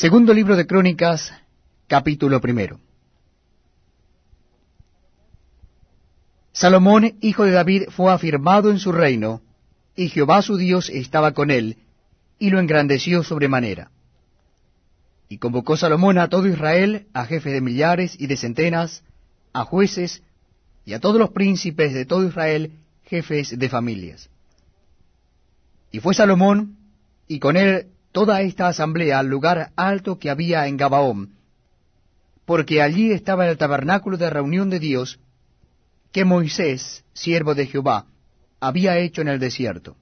Segundo libro de Crónicas, capítulo primero. Salomón, hijo de David, fue afirmado en su reino, y Jehová su Dios estaba con él, y lo engrandeció sobremanera. Y convocó Salomón a todo Israel, a jefes de millares y de centenas, a jueces, y a todos los príncipes de todo Israel, jefes de familias. Y fue Salomón, y con él toda esta asamblea al lugar alto que había en Gabaón, porque allí estaba el tabernáculo de reunión de Dios, que Moisés, siervo de Jehová, había hecho en el desierto.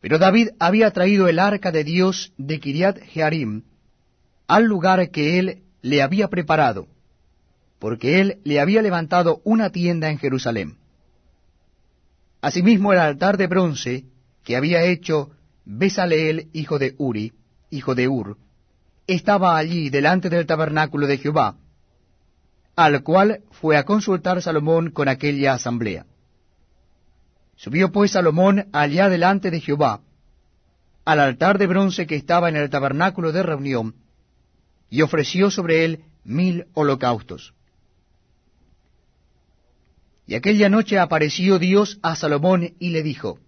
Pero David había traído el arca de Dios de Kiriat Jearim al lugar que él le había preparado, porque él le había levantado una tienda en Jerusalén. Asimismo el altar de bronce que había hecho Besaleel, hijo de Uri, hijo de Ur, estaba allí delante del tabernáculo de Jehová, al cual fue a consultar Salomón con aquella asamblea. Subió pues Salomón allá delante de Jehová, al altar de bronce que estaba en el tabernáculo de reunión, y ofreció sobre él mil holocaustos. Y aquella noche apareció Dios a Salomón y le dijo,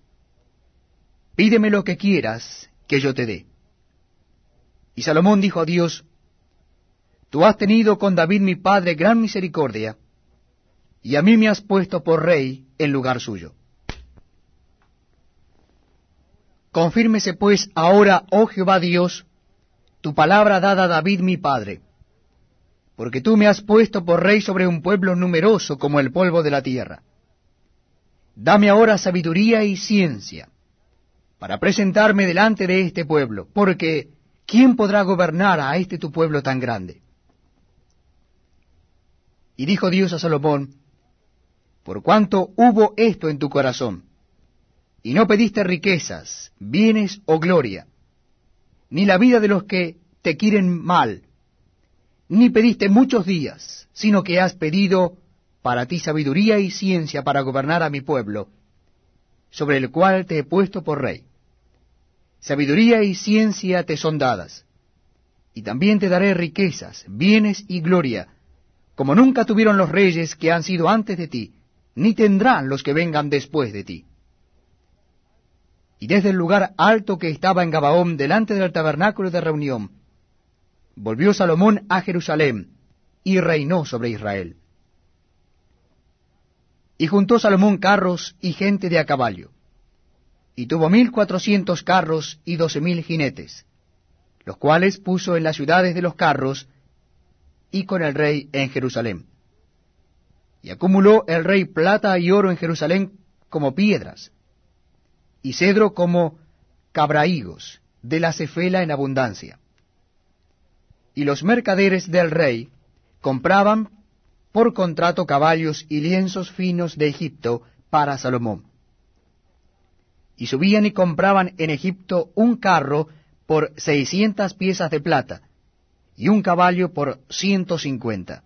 Pídeme lo que quieras, que yo te dé. Y Salomón dijo a Dios, Tú has tenido con David mi padre gran misericordia, y a mí me has puesto por rey en lugar suyo. Confírmese pues ahora, oh Jehová Dios, tu palabra dada a David mi padre, porque tú me has puesto por rey sobre un pueblo numeroso como el polvo de la tierra. Dame ahora sabiduría y ciencia para presentarme delante de este pueblo, porque ¿quién podrá gobernar a este tu pueblo tan grande? Y dijo Dios a Salomón, por cuanto hubo esto en tu corazón, y no pediste riquezas, bienes o gloria, ni la vida de los que te quieren mal, ni pediste muchos días, sino que has pedido para ti sabiduría y ciencia para gobernar a mi pueblo, sobre el cual te he puesto por rey sabiduría y ciencia te son dadas, y también te daré riquezas, bienes y gloria, como nunca tuvieron los reyes que han sido antes de ti, ni tendrán los que vengan después de ti. Y desde el lugar alto que estaba en Gabaón, delante del tabernáculo de reunión, volvió Salomón a Jerusalén, y reinó sobre Israel. Y juntó Salomón carros y gente de a caballo y tuvo mil cuatrocientos carros y doce mil jinetes, los cuales puso en las ciudades de los carros y con el rey en Jerusalén. Y acumuló el rey plata y oro en Jerusalén como piedras, y cedro como cabrahigos de la cefela en abundancia. Y los mercaderes del rey compraban por contrato caballos y lienzos finos de Egipto para Salomón y subían y compraban en Egipto un carro por seiscientas piezas de plata, y un caballo por ciento cincuenta.